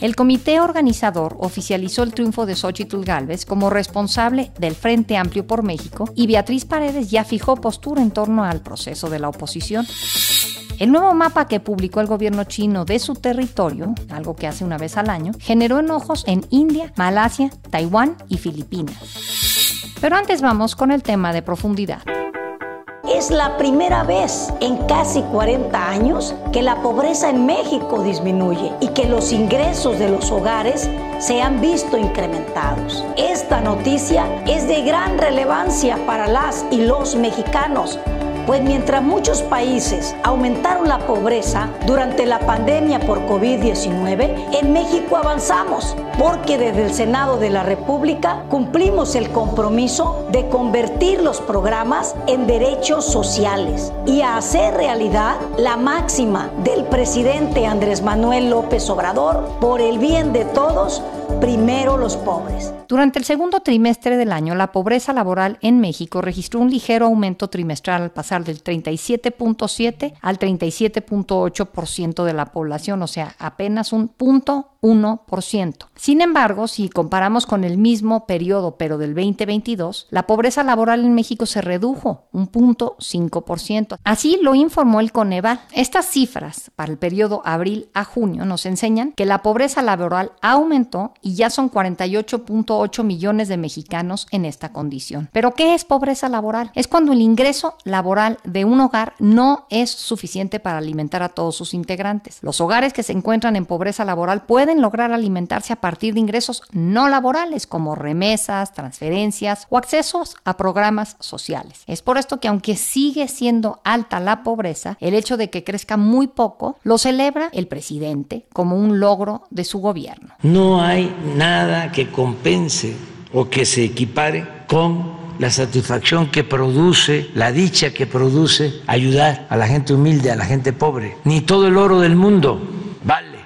El comité organizador oficializó el triunfo de Xochitl Gálvez como responsable del Frente Amplio por México y Beatriz Paredes ya fijó postura en torno al proceso de la oposición. El nuevo mapa que publicó el gobierno chino de su territorio, algo que hace una vez al año, generó enojos en India, Malasia, Taiwán y Filipinas. Pero antes vamos con el tema de profundidad. Es la primera vez en casi 40 años que la pobreza en México disminuye y que los ingresos de los hogares se han visto incrementados. Esta noticia es de gran relevancia para las y los mexicanos pues mientras muchos países aumentaron la pobreza durante la pandemia por COVID-19, en México avanzamos porque desde el Senado de la República cumplimos el compromiso de convertir los programas en derechos sociales y a hacer realidad la máxima del presidente Andrés Manuel López Obrador por el bien de todos primero los pobres. Durante el segundo trimestre del año, la pobreza laboral en México registró un ligero aumento trimestral al pasar del 37.7 al 37.8% de la población, o sea, apenas un punto 1%. Sin embargo, si comparamos con el mismo periodo, pero del 2022, la pobreza laboral en México se redujo un punto 5%. Así lo informó el Coneval. Estas cifras para el periodo abril a junio nos enseñan que la pobreza laboral aumentó y ya son 48.8 millones de mexicanos en esta condición. Pero ¿qué es pobreza laboral? Es cuando el ingreso laboral de un hogar no es suficiente para alimentar a todos sus integrantes. Los hogares que se encuentran en pobreza laboral pueden pueden lograr alimentarse a partir de ingresos no laborales como remesas, transferencias o accesos a programas sociales. Es por esto que aunque sigue siendo alta la pobreza, el hecho de que crezca muy poco lo celebra el presidente como un logro de su gobierno. No hay nada que compense o que se equipare con la satisfacción que produce, la dicha que produce ayudar a la gente humilde, a la gente pobre. Ni todo el oro del mundo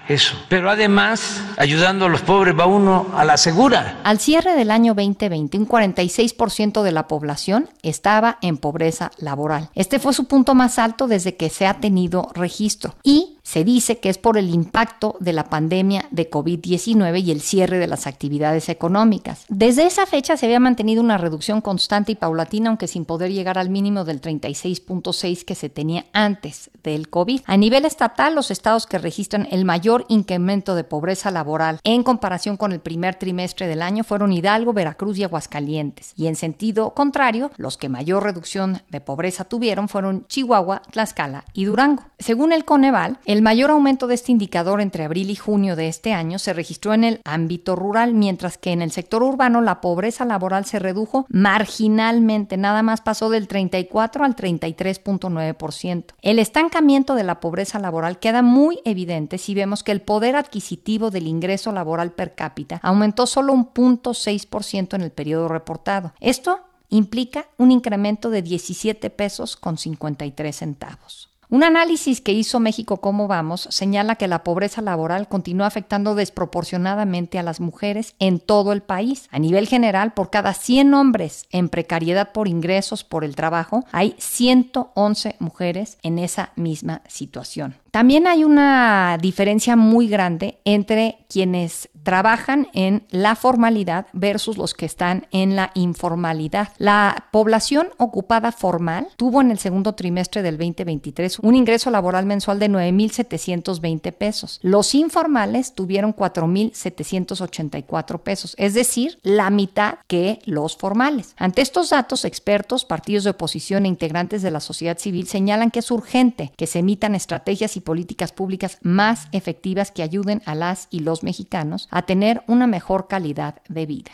eso. Pero además, ayudando a los pobres va uno a la segura. Al cierre del año 2020, un 46% de la población estaba en pobreza laboral. Este fue su punto más alto desde que se ha tenido registro. Y se dice que es por el impacto de la pandemia de COVID-19 y el cierre de las actividades económicas. Desde esa fecha se había mantenido una reducción constante y paulatina, aunque sin poder llegar al mínimo del 36.6 que se tenía antes del COVID. A nivel estatal, los estados que registran el mayor incremento de pobreza laboral en comparación con el primer trimestre del año fueron Hidalgo, Veracruz y Aguascalientes. Y en sentido contrario, los que mayor reducción de pobreza tuvieron fueron Chihuahua, Tlaxcala y Durango. Según el Coneval, el mayor aumento de este indicador entre abril y junio de este año se registró en el ámbito rural, mientras que en el sector urbano la pobreza laboral se redujo marginalmente, nada más pasó del 34 al 33.9%. El estancamiento de la pobreza laboral queda muy evidente si vemos que el poder adquisitivo del ingreso laboral per cápita aumentó solo un 0.6% en el periodo reportado. Esto implica un incremento de 17 pesos con 53 centavos. Un análisis que hizo México Cómo Vamos señala que la pobreza laboral continúa afectando desproporcionadamente a las mujeres en todo el país. A nivel general, por cada 100 hombres en precariedad por ingresos por el trabajo, hay 111 mujeres en esa misma situación. También hay una diferencia muy grande entre quienes trabajan en la formalidad versus los que están en la informalidad. La población ocupada formal tuvo en el segundo trimestre del 2023 un ingreso laboral mensual de 9.720 pesos. Los informales tuvieron 4.784 pesos, es decir, la mitad que los formales. Ante estos datos, expertos, partidos de oposición e integrantes de la sociedad civil señalan que es urgente que se emitan estrategias y políticas públicas más efectivas que ayuden a las y los mexicanos a tener una mejor calidad de vida.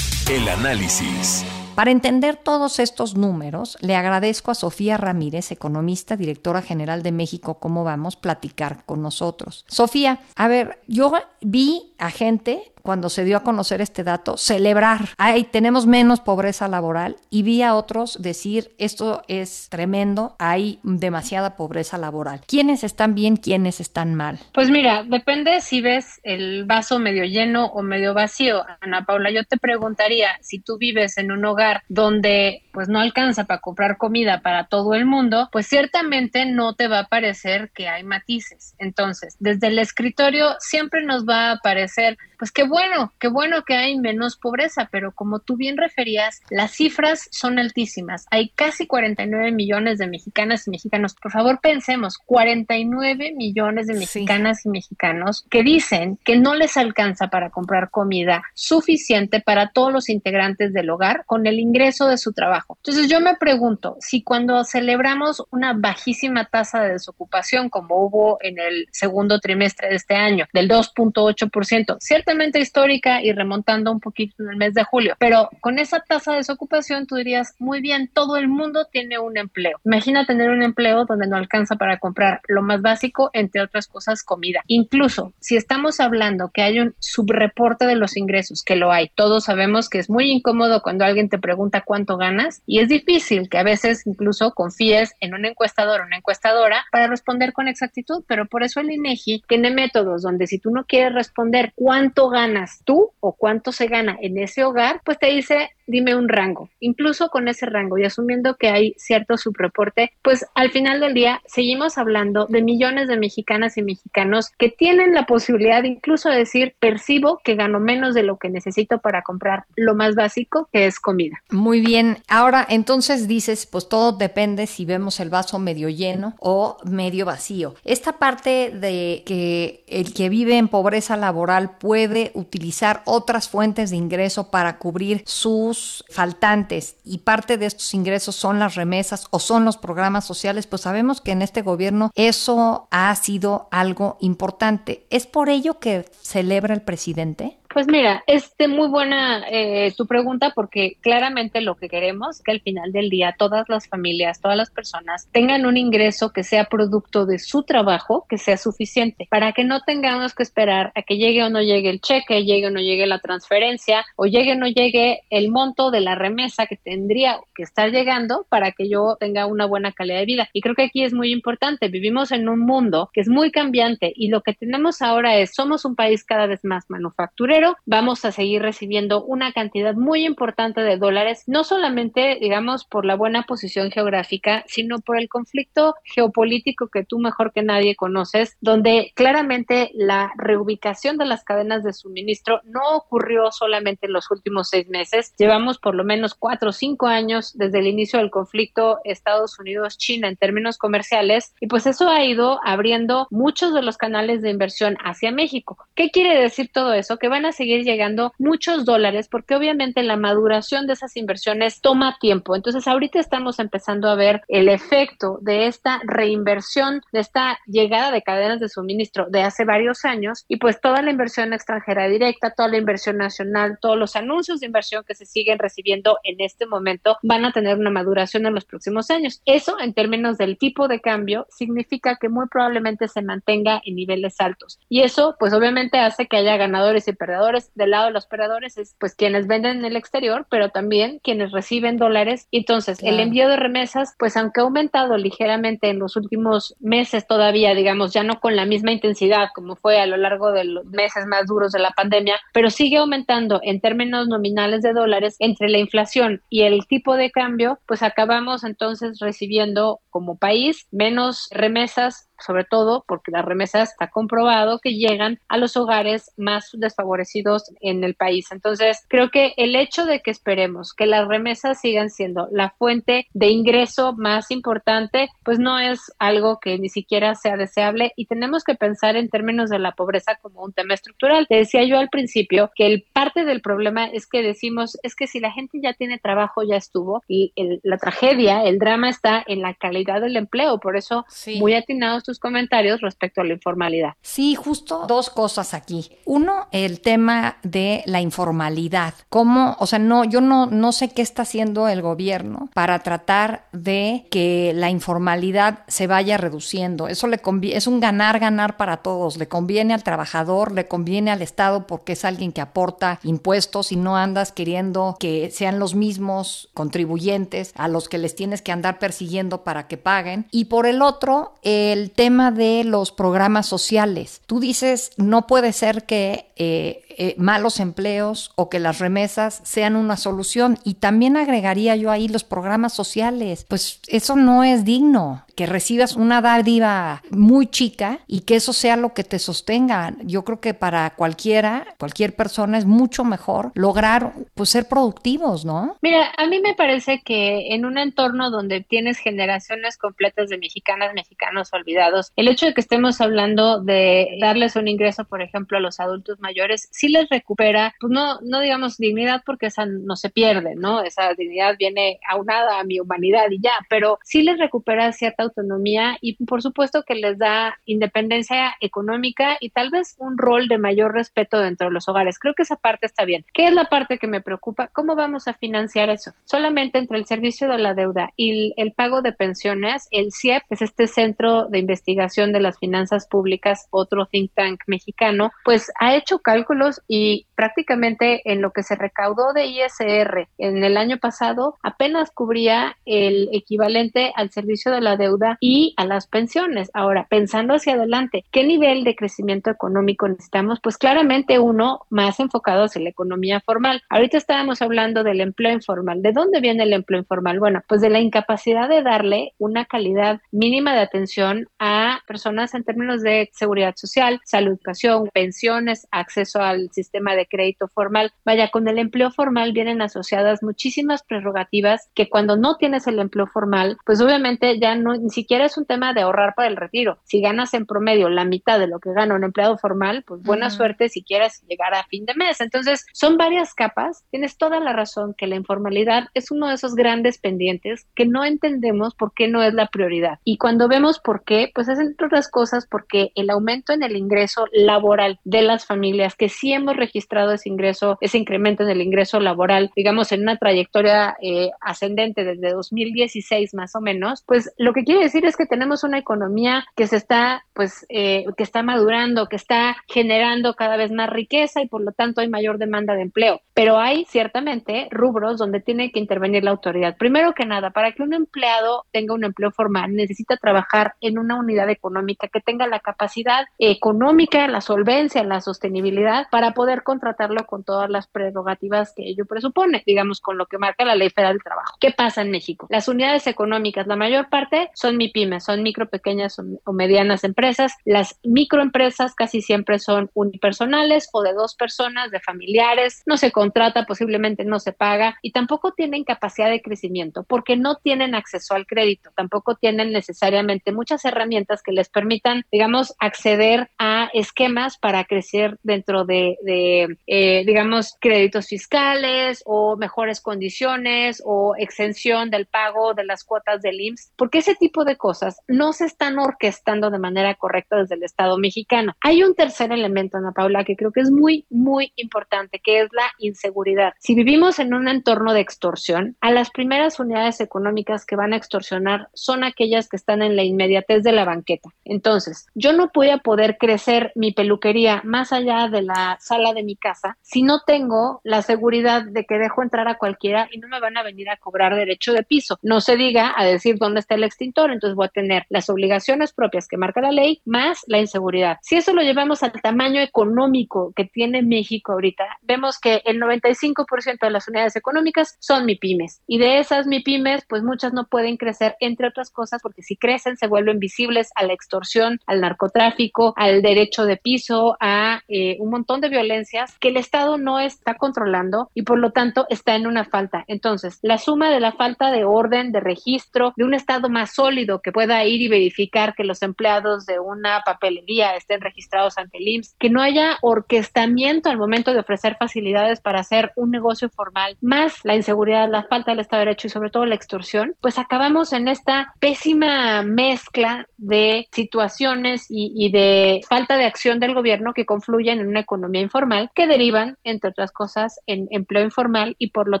El análisis. Para entender todos estos números, le agradezco a Sofía Ramírez, economista, directora general de México, cómo vamos a platicar con nosotros. Sofía, a ver, yo vi a gente cuando se dio a conocer este dato, celebrar, ay, tenemos menos pobreza laboral y vi a otros decir, esto es tremendo, hay demasiada pobreza laboral. ¿Quiénes están bien, quiénes están mal? Pues mira, depende si ves el vaso medio lleno o medio vacío. Ana Paula, yo te preguntaría, si tú vives en un hogar donde pues no alcanza para comprar comida para todo el mundo, pues ciertamente no te va a parecer que hay matices. Entonces, desde el escritorio siempre nos va a parecer, pues qué bueno, qué bueno que hay menos pobreza, pero como tú bien referías, las cifras son altísimas. Hay casi 49 millones de mexicanas y mexicanos. Por favor, pensemos, 49 millones de mexicanas y mexicanos que dicen que no les alcanza para comprar comida suficiente para todos los integrantes del hogar con el ingreso de su trabajo. Entonces yo me pregunto si cuando celebramos una bajísima tasa de desocupación como hubo en el segundo trimestre de este año, del 2.8%, ciertamente histórica y remontando un poquito en el mes de julio, pero con esa tasa de desocupación tú dirías, muy bien, todo el mundo tiene un empleo. Imagina tener un empleo donde no alcanza para comprar lo más básico, entre otras cosas, comida. Incluso si estamos hablando que hay un subreporte de los ingresos, que lo hay, todos sabemos que es muy incómodo cuando alguien te pregunta cuánto ganas y es difícil que a veces incluso confíes en un encuestador o una encuestadora para responder con exactitud, pero por eso el INEGI tiene métodos donde si tú no quieres responder cuánto ganas tú o cuánto se gana en ese hogar, pues te dice dime un rango. Incluso con ese rango y asumiendo que hay cierto subreporte, pues al final del día seguimos hablando de millones de mexicanas y mexicanos que tienen la posibilidad incluso de decir, percibo que gano menos de lo que necesito para comprar lo más básico, que es comida. Muy bien. Ahora, entonces dices, pues todo depende si vemos el vaso medio lleno o medio vacío. Esta parte de que el que vive en pobreza laboral puede utilizar otras fuentes de ingreso para cubrir sus faltantes y parte de estos ingresos son las remesas o son los programas sociales, pues sabemos que en este gobierno eso ha sido algo importante. ¿Es por ello que celebra el presidente? Pues mira, es de muy buena eh, tu pregunta porque claramente lo que queremos es que al final del día todas las familias, todas las personas tengan un ingreso que sea producto de su trabajo, que sea suficiente, para que no tengamos que esperar a que llegue o no llegue el cheque, llegue o no llegue la transferencia, o llegue o no llegue el monto de la remesa que tendría que estar llegando para que yo tenga una buena calidad de vida. Y creo que aquí es muy importante, vivimos en un mundo que es muy cambiante y lo que tenemos ahora es, somos un país cada vez más manufacturero, vamos a seguir recibiendo una cantidad muy importante de dólares, no solamente, digamos, por la buena posición geográfica, sino por el conflicto geopolítico que tú mejor que nadie conoces, donde claramente la reubicación de las cadenas de suministro no ocurrió solamente en los últimos seis meses, llevamos por lo menos cuatro o cinco años desde el inicio del conflicto Estados Unidos-China en términos comerciales, y pues eso ha ido abriendo muchos de los canales de inversión hacia México. ¿Qué quiere decir todo eso? Que van a seguir llegando muchos dólares porque obviamente la maduración de esas inversiones toma tiempo. Entonces ahorita estamos empezando a ver el efecto de esta reinversión, de esta llegada de cadenas de suministro de hace varios años y pues toda la inversión extranjera directa, toda la inversión nacional, todos los anuncios de inversión que se siguen recibiendo en este momento van a tener una maduración en los próximos años. Eso en términos del tipo de cambio significa que muy probablemente se mantenga en niveles altos y eso pues obviamente hace que haya ganadores y perdedores del lado de los operadores es pues quienes venden en el exterior, pero también quienes reciben dólares. Entonces, el envío de remesas, pues aunque ha aumentado ligeramente en los últimos meses todavía, digamos, ya no con la misma intensidad como fue a lo largo de los meses más duros de la pandemia, pero sigue aumentando en términos nominales de dólares entre la inflación y el tipo de cambio, pues acabamos entonces recibiendo como país menos remesas sobre todo porque las remesas está comprobado que llegan a los hogares más desfavorecidos en el país. Entonces, creo que el hecho de que esperemos que las remesas sigan siendo la fuente de ingreso más importante, pues no es algo que ni siquiera sea deseable y tenemos que pensar en términos de la pobreza como un tema estructural. Te decía yo al principio que el parte del problema es que decimos es que si la gente ya tiene trabajo ya estuvo y la tragedia, el drama está en la calidad del empleo, por eso muy atinados sus comentarios respecto a la informalidad. Sí, justo dos cosas aquí. Uno, el tema de la informalidad. ¿Cómo? O sea, no, yo no, no sé qué está haciendo el gobierno para tratar de que la informalidad se vaya reduciendo. Eso le es un ganar, ganar para todos. Le conviene al trabajador, le conviene al Estado porque es alguien que aporta impuestos y no andas queriendo que sean los mismos contribuyentes a los que les tienes que andar persiguiendo para que paguen. Y por el otro, el tema de los programas sociales. Tú dices, no puede ser que eh, eh, malos empleos o que las remesas sean una solución. Y también agregaría yo ahí los programas sociales. Pues eso no es digno, que recibas una dádiva muy chica y que eso sea lo que te sostenga. Yo creo que para cualquiera, cualquier persona es mucho mejor lograr pues ser productivos, ¿no? Mira, a mí me parece que en un entorno donde tienes generaciones completas de mexicanas, mexicanos olvidados, el hecho de que estemos hablando de darles un ingreso, por ejemplo, a los adultos mayores, sí les recupera, pues no, no digamos dignidad porque esa no se pierde, ¿no? Esa dignidad viene aunada a mi humanidad y ya, pero sí les recupera cierta autonomía y por supuesto que les da independencia económica y tal vez un rol de mayor respeto dentro de los hogares. Creo que esa parte está bien. ¿Qué es la parte que me preocupa? ¿Cómo vamos a financiar eso? Solamente entre el servicio de la deuda y el pago de pensiones, el CIEP, que es este Centro de Investigación de las Finanzas Públicas, otro think tank mexicano, pues ha hecho cálculos y prácticamente en lo que se recaudó de ISR en el año pasado apenas cubría el equivalente al servicio de la deuda y a las pensiones. Ahora, pensando hacia adelante, ¿qué nivel de crecimiento económico necesitamos? Pues claramente uno más enfocado hacia la economía formal. Ahorita estábamos hablando del empleo informal. ¿De dónde viene el empleo informal? Bueno, pues de la incapacidad de darle una calidad mínima de atención a personas en términos de seguridad social, salud, educación, pensiones, acceso al sistema de crédito formal. Vaya, con el empleo formal vienen asociadas muchísimas prerrogativas que cuando no tienes el empleo formal, pues obviamente ya no, ni siquiera es un tema de ahorrar para el retiro. Si ganas en promedio la mitad de lo que gana un empleado formal, pues buena suerte si quieres llegar a fin de mes. Entonces, son varias capas. Tienes toda la razón que la informalidad es uno de esos grandes pendientes que no entendemos por qué no es la prioridad. Y cuando vemos por qué, pues es entre otras cosas porque el aumento en el ingreso laboral de las familias que sí hemos registrado ese ingreso, ese incremento en el ingreso laboral, digamos, en una trayectoria eh, ascendente desde 2016 más o menos, pues lo que quiere decir es que tenemos una economía que se está, pues, eh, que está madurando, que está generando cada vez más riqueza y por lo tanto hay mayor demanda de empleo. Pero hay ciertamente rubros donde tiene que intervenir la autoridad. Primero que nada, para que un empleado tenga un empleo formal, necesita trabajar en una unidad económica que tenga la capacidad económica, la solvencia, la sostenibilidad para para poder contratarlo con todas las prerrogativas que ello presupone, digamos, con lo que marca la Ley Federal del Trabajo. ¿Qué pasa en México? Las unidades económicas, la mayor parte son MIPIMES, son micro, pequeñas o medianas empresas. Las microempresas casi siempre son unipersonales o de dos personas, de familiares, no se contrata, posiblemente no se paga y tampoco tienen capacidad de crecimiento porque no tienen acceso al crédito, tampoco tienen necesariamente muchas herramientas que les permitan, digamos, acceder a esquemas para crecer dentro de de, eh, digamos, créditos fiscales o mejores condiciones o exención del pago de las cuotas del IMSS, porque ese tipo de cosas no se están orquestando de manera correcta desde el Estado mexicano. Hay un tercer elemento, Ana Paula, que creo que es muy, muy importante, que es la inseguridad. Si vivimos en un entorno de extorsión, a las primeras unidades económicas que van a extorsionar son aquellas que están en la inmediatez de la banqueta. Entonces, yo no voy a poder crecer mi peluquería más allá de la sala de mi casa si no tengo la seguridad de que dejo entrar a cualquiera y no me van a venir a cobrar derecho de piso. No se diga a decir dónde está el extintor, entonces voy a tener las obligaciones propias que marca la ley más la inseguridad. Si eso lo llevamos al tamaño económico que tiene México ahorita, vemos que el 95% de las unidades económicas son MIPIMES y de esas MIPIMES, pues muchas no pueden crecer, entre otras cosas, porque si crecen se vuelven visibles a la extorsión, al narcotráfico, al derecho de piso, a eh, un montón de violencias que el Estado no está controlando y por lo tanto está en una falta. Entonces, la suma de la falta de orden, de registro, de un Estado más sólido que pueda ir y verificar que los empleados de una papelería estén registrados ante el IMSS, que no haya orquestamiento al momento de ofrecer facilidades para hacer un negocio formal, más la inseguridad, la falta del Estado de Derecho y sobre todo la extorsión, pues acabamos en esta pésima mezcla de situaciones y, y de falta de acción del gobierno que confluyen en una economía informal que derivan, entre otras cosas, en empleo informal y por lo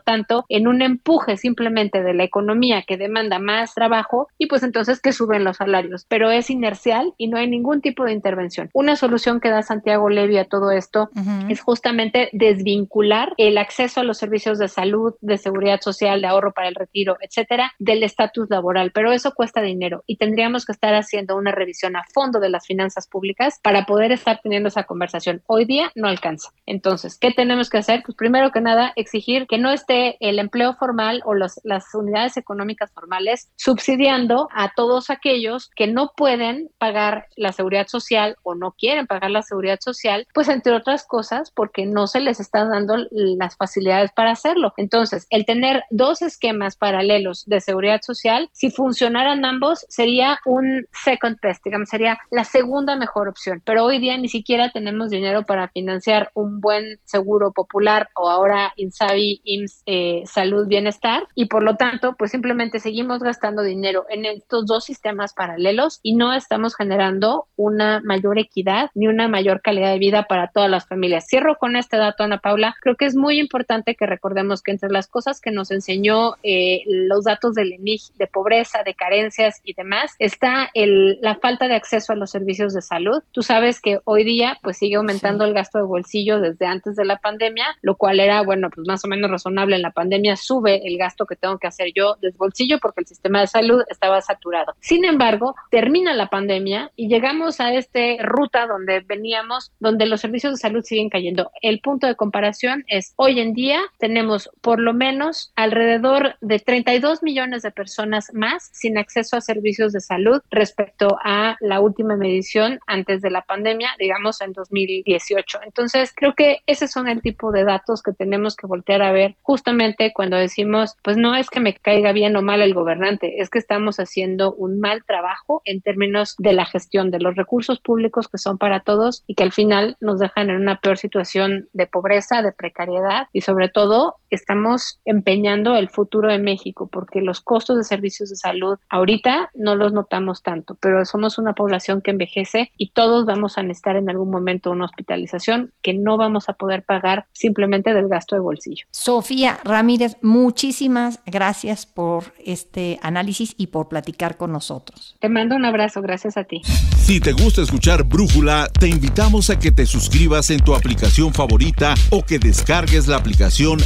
tanto en un empuje simplemente de la economía que demanda más trabajo y pues entonces que suben los salarios, pero es inercial y no hay ningún tipo de intervención. Una solución que da Santiago Levy a todo esto es justamente desvincular el acceso a los servicios de salud, de seguridad social, de ahorro para el retiro, etcétera, del estatus laboral, pero eso cuesta dinero y tendríamos que estar haciendo una revisión a fondo de las finanzas públicas para poder estar teniendo esa conversación. Hoy día no alcanza. Entonces, ¿qué tenemos que hacer? Pues primero que nada, exigir que no esté el empleo formal o los, las unidades económicas formales subsidiando a todos aquellos que no pueden pagar la seguridad social o no quieren pagar la seguridad social, pues entre otras cosas porque no se les está dando las facilidades para hacerlo. Entonces, el tener dos esquemas paralelos de seguridad social, si funcionaran ambos, sería un second best, digamos, sería la segunda mejor opción. Pero hoy día ni siquiera tenemos dinero para financiar un buen seguro popular o ahora Insabi, IMSS, eh, Salud, Bienestar y por lo tanto, pues simplemente seguimos gastando dinero en estos dos sistemas paralelos y no estamos generando una mayor equidad ni una mayor calidad de vida para todas las familias. Cierro con este dato, Ana Paula. Creo que es muy importante que recordemos que entre las cosas que nos enseñó eh, los datos del ENIG de pobreza, de carencias y demás, está el, la falta de acceso a los servicios de salud. Tú sabes que hoy día pues sigue aumentando el gasto bolsillo desde antes de la pandemia, lo cual era, bueno, pues más o menos razonable. En la pandemia sube el gasto que tengo que hacer yo desde bolsillo porque el sistema de salud estaba saturado. Sin embargo, termina la pandemia y llegamos a esta ruta donde veníamos, donde los servicios de salud siguen cayendo. El punto de comparación es hoy en día tenemos por lo menos alrededor de 32 millones de personas más sin acceso a servicios de salud respecto a la última medición antes de la pandemia, digamos en 2018. Entonces, creo que ese son el tipo de datos que tenemos que voltear a ver justamente cuando decimos, pues no es que me caiga bien o mal el gobernante, es que estamos haciendo un mal trabajo en términos de la gestión de los recursos públicos que son para todos y que al final nos dejan en una peor situación de pobreza, de precariedad y sobre todo estamos empeñando el futuro de México porque los costos de servicios de salud ahorita no los notamos tanto, pero somos una población que envejece y todos vamos a necesitar en algún momento una hospitalización que no vamos a poder pagar simplemente del gasto de bolsillo. Sofía Ramírez, muchísimas gracias por este análisis y por platicar con nosotros. Te mando un abrazo, gracias a ti. Si te gusta escuchar Brújula, te invitamos a que te suscribas en tu aplicación favorita o que descargues la aplicación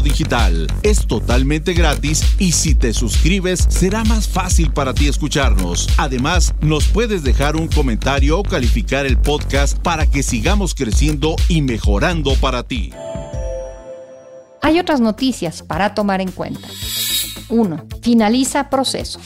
Digital. Es totalmente gratis y si te suscribes será más fácil para ti escucharnos. Además, nos puedes dejar un comentario o calificar el podcast para que sigamos creciendo y mejorando para ti. Hay otras noticias para tomar en cuenta. 1. Finaliza proceso.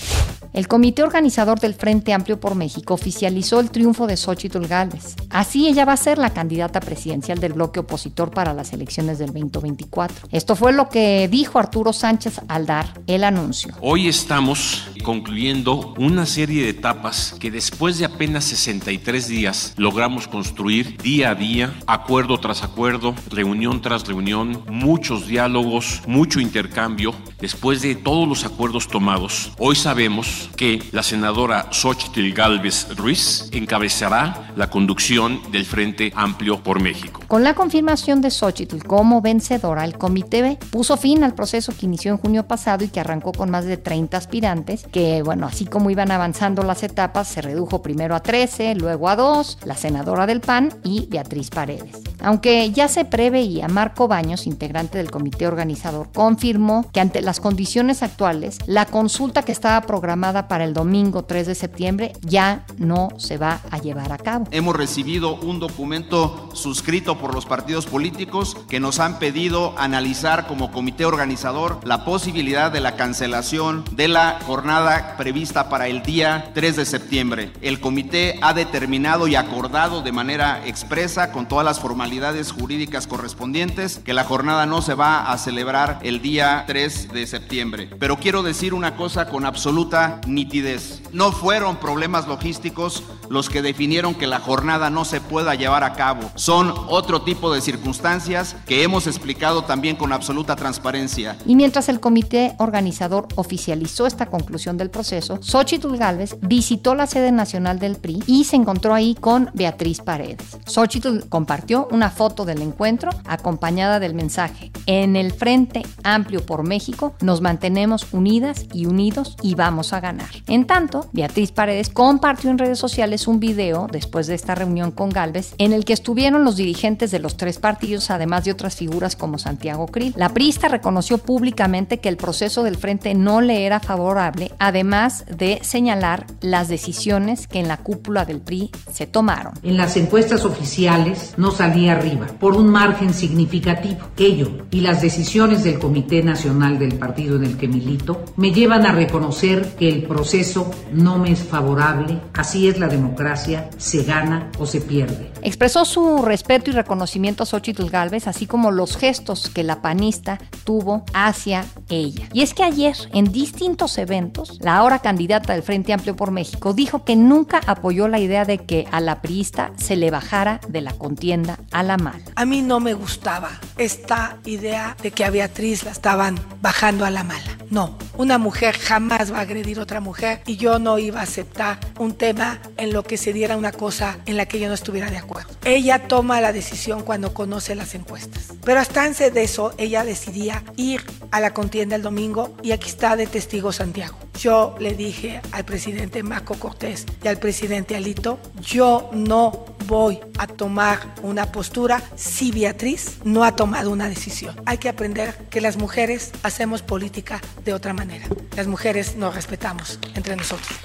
El comité organizador del Frente Amplio por México oficializó el triunfo de Xochitl Gálvez. Así ella va a ser la candidata presidencial del bloque opositor para las elecciones del 2024. Esto fue lo que dijo Arturo Sánchez al dar el anuncio. Hoy estamos concluyendo una serie de etapas que después de apenas 63 días logramos construir día a día, acuerdo tras acuerdo, reunión tras reunión, muchos diálogos, mucho intercambio. Después de todos los acuerdos tomados, hoy sabemos que la senadora Xochitl Galvez Ruiz encabezará la conducción del Frente Amplio por México. Con la confirmación de Xochitl como vencedora, el comité puso fin al proceso que inició en junio pasado y que arrancó con más de 30 aspirantes, que bueno, así como iban avanzando las etapas, se redujo primero a 13, luego a 2, la senadora del PAN y Beatriz Paredes. Aunque ya se preveía, Marco Baños, integrante del comité organizador, confirmó que ante las condiciones actuales, la consulta que estaba programada para el domingo 3 de septiembre ya no se va a llevar a cabo. Hemos recibido un documento suscrito por los partidos políticos que nos han pedido analizar como comité organizador la posibilidad de la cancelación de la jornada prevista para el día 3 de septiembre. El comité ha determinado y acordado de manera expresa con todas las formalidades jurídicas correspondientes, que la jornada no se va a celebrar el día 3 de septiembre. Pero quiero decir una cosa con absoluta nitidez. No fueron problemas logísticos los que definieron que la jornada no se pueda llevar a cabo. Son otro tipo de circunstancias que hemos explicado también con absoluta transparencia. Y mientras el comité organizador oficializó esta conclusión del proceso, Xochitl Gálvez visitó la sede nacional del PRI y se encontró ahí con Beatriz Paredes. Xochitl compartió una foto del encuentro acompañada del mensaje: En el Frente Amplio por México nos mantenemos unidas y unidos y vamos a ganar. En tanto, Beatriz Paredes compartió en redes sociales un video después de esta reunión con Gálvez en el que estuvieron los dirigentes de los tres partidos, además de otras figuras como Santiago Krill. La priista reconoció públicamente que el proceso del frente no le era favorable, además de señalar las decisiones que en la cúpula del PRI se tomaron. En las encuestas oficiales no salía arriba, por un margen significativo. Ello y las decisiones del Comité Nacional del partido en el que milito me llevan a reconocer que el proceso no me es favorable, así es la democracia, se gana o se pierde. Expresó su respeto y reconocimiento a Xochitl Galvez, así como los gestos que la panista tuvo hacia ella. Y es que ayer, en distintos eventos, la ahora candidata del Frente Amplio por México dijo que nunca apoyó la idea de que a la priista se le bajara de la contienda a la mala. A mí no me gustaba esta idea de que a Beatriz la estaban bajando a la mala. No, una mujer jamás va a agredir a otra mujer y yo no iba a aceptar un tema en lo que se diera una cosa en la que yo no estuviera de acuerdo. Ella toma la decisión cuando conoce las encuestas. Pero hasta antes de eso, ella decidía ir a la contienda el domingo y aquí está de testigo Santiago. Yo le dije al presidente Marco Cortés y al presidente Alito, yo no voy a tomar una postura si Beatriz no ha tomado una decisión. Hay que aprender que las mujeres hacemos política de otra manera. Las mujeres nos respetamos entre nosotros.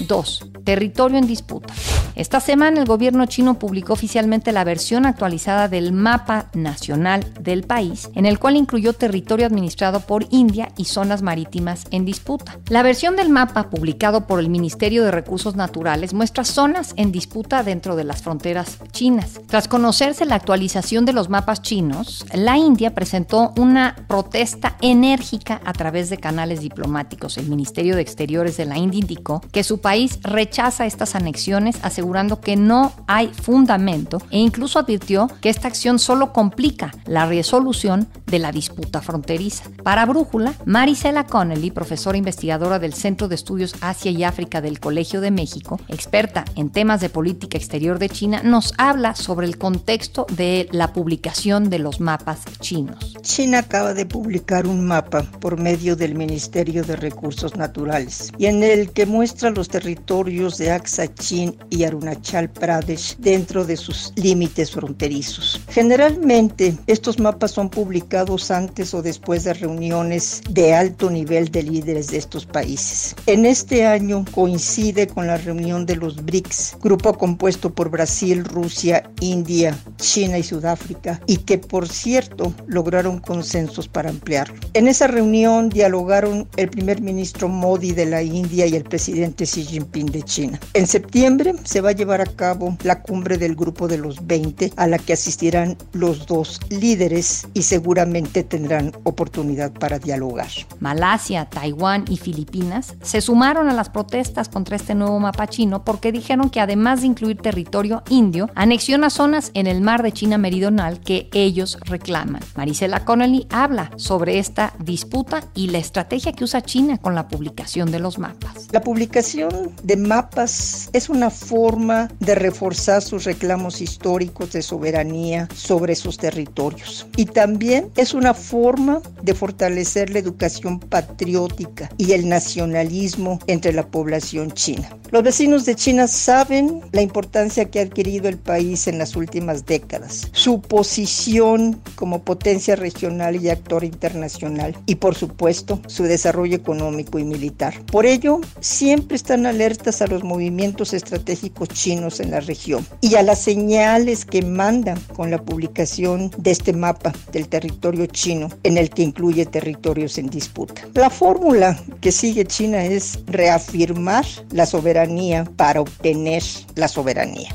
2. Territorio en disputa. Esta semana el gobierno chino publicó oficialmente la versión actualizada del mapa nacional del país, en el cual incluyó territorio administrado por India y zonas marítimas en disputa. La versión del mapa publicado por el Ministerio de Recursos Naturales muestra zonas en disputa dentro de las fronteras chinas. Tras conocerse la actualización de los mapas chinos, la India presentó una protesta enérgica a través de canales diplomáticos. El Ministerio de Exteriores de la India indicó que su país rechaza estas anexiones, asegurando que no hay fundamento e incluso advirtió que esta acción solo complica la resolución de la disputa fronteriza. Para Brújula, Marisela Connelly, profesora investigadora del Centro de Estudios Asia y África del Colegio de México, experta en temas de política exterior de China, nos habla sobre el contexto de la publicación de los mapas chinos. China acaba de publicar un mapa por medio del Ministerio de Recursos Naturales y en el que muestra los territorios de Aksachin y Arunachal Pradesh dentro de sus límites fronterizos. Generalmente estos mapas son publicados antes o después de reuniones de alto nivel de líderes de estos países. En este año coincide con la reunión de los BRICS, grupo compuesto por Brasil, Rusia, India, China y Sudáfrica, y que por cierto lograron consensos para ampliarlo. En esa reunión dialogaron el primer ministro Modi de la India y el presidente Xi Jinping de China. En septiembre se va a llevar a cabo la cumbre del grupo de los 20 a la que asistirán los dos líderes y seguramente tendrán oportunidad para dialogar. Malasia, Taiwán y Filipinas se sumaron a las protestas contra este nuevo mapa chino porque dijeron que además de incluir territorio indio, anexiona zonas en el mar de China Meridional que ellos reclaman. Marisela Connelly habla sobre esta disputa y la estrategia que usa China con la publicación de los mapas. La publicación de mapas es una forma de reforzar sus reclamos históricos de soberanía sobre sus territorios. Y también es una forma de fortalecer la educación patriótica y el nacionalismo entre la población china. Los vecinos de China saben la importancia que ha adquirido el país en las últimas décadas, su posición como potencia regional y actor internacional y por supuesto su desarrollo económico y militar. Por ello, siempre están alertas a los movimientos estratégicos chinos en la región y a las señales que mandan con la publicación de este mapa del territorio chino en el que incluye territorios en disputa. La fórmula que sigue China es reafirmar la soberanía para obtener la soberanía.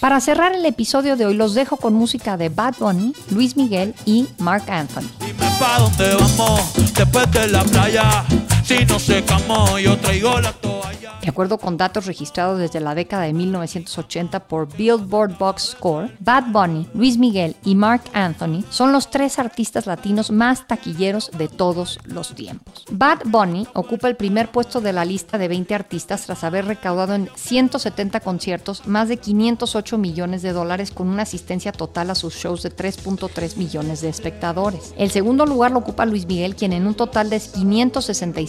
Para cerrar el episodio de hoy los dejo con música de Bad Bunny, Luis Miguel y Mark Anthony. Dime pa' dónde vamos después de la playa. Si no secamos, yo traigo la toalla. De acuerdo con datos registrados desde la década de 1980 por Billboard Box Score, Bad Bunny, Luis Miguel y Mark Anthony son los tres artistas latinos más taquilleros de todos los tiempos. Bad Bunny ocupa el primer puesto de la lista de 20 artistas tras haber recaudado en 170 conciertos más de 508 millones de dólares con una asistencia total a sus shows de 3.3 millones de espectadores. El segundo lugar lo ocupa Luis Miguel, quien en un total de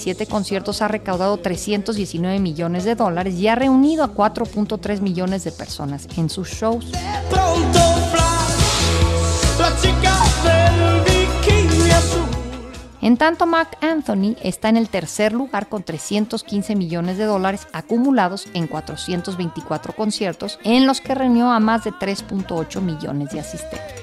567 conciertos ha recaudado 319 millones de dólares y ha reunido a 4.3 millones de personas en sus shows. En tanto, Mark Anthony está en el tercer lugar con 315 millones de dólares acumulados en 424 conciertos, en los que reunió a más de 3.8 millones de asistentes.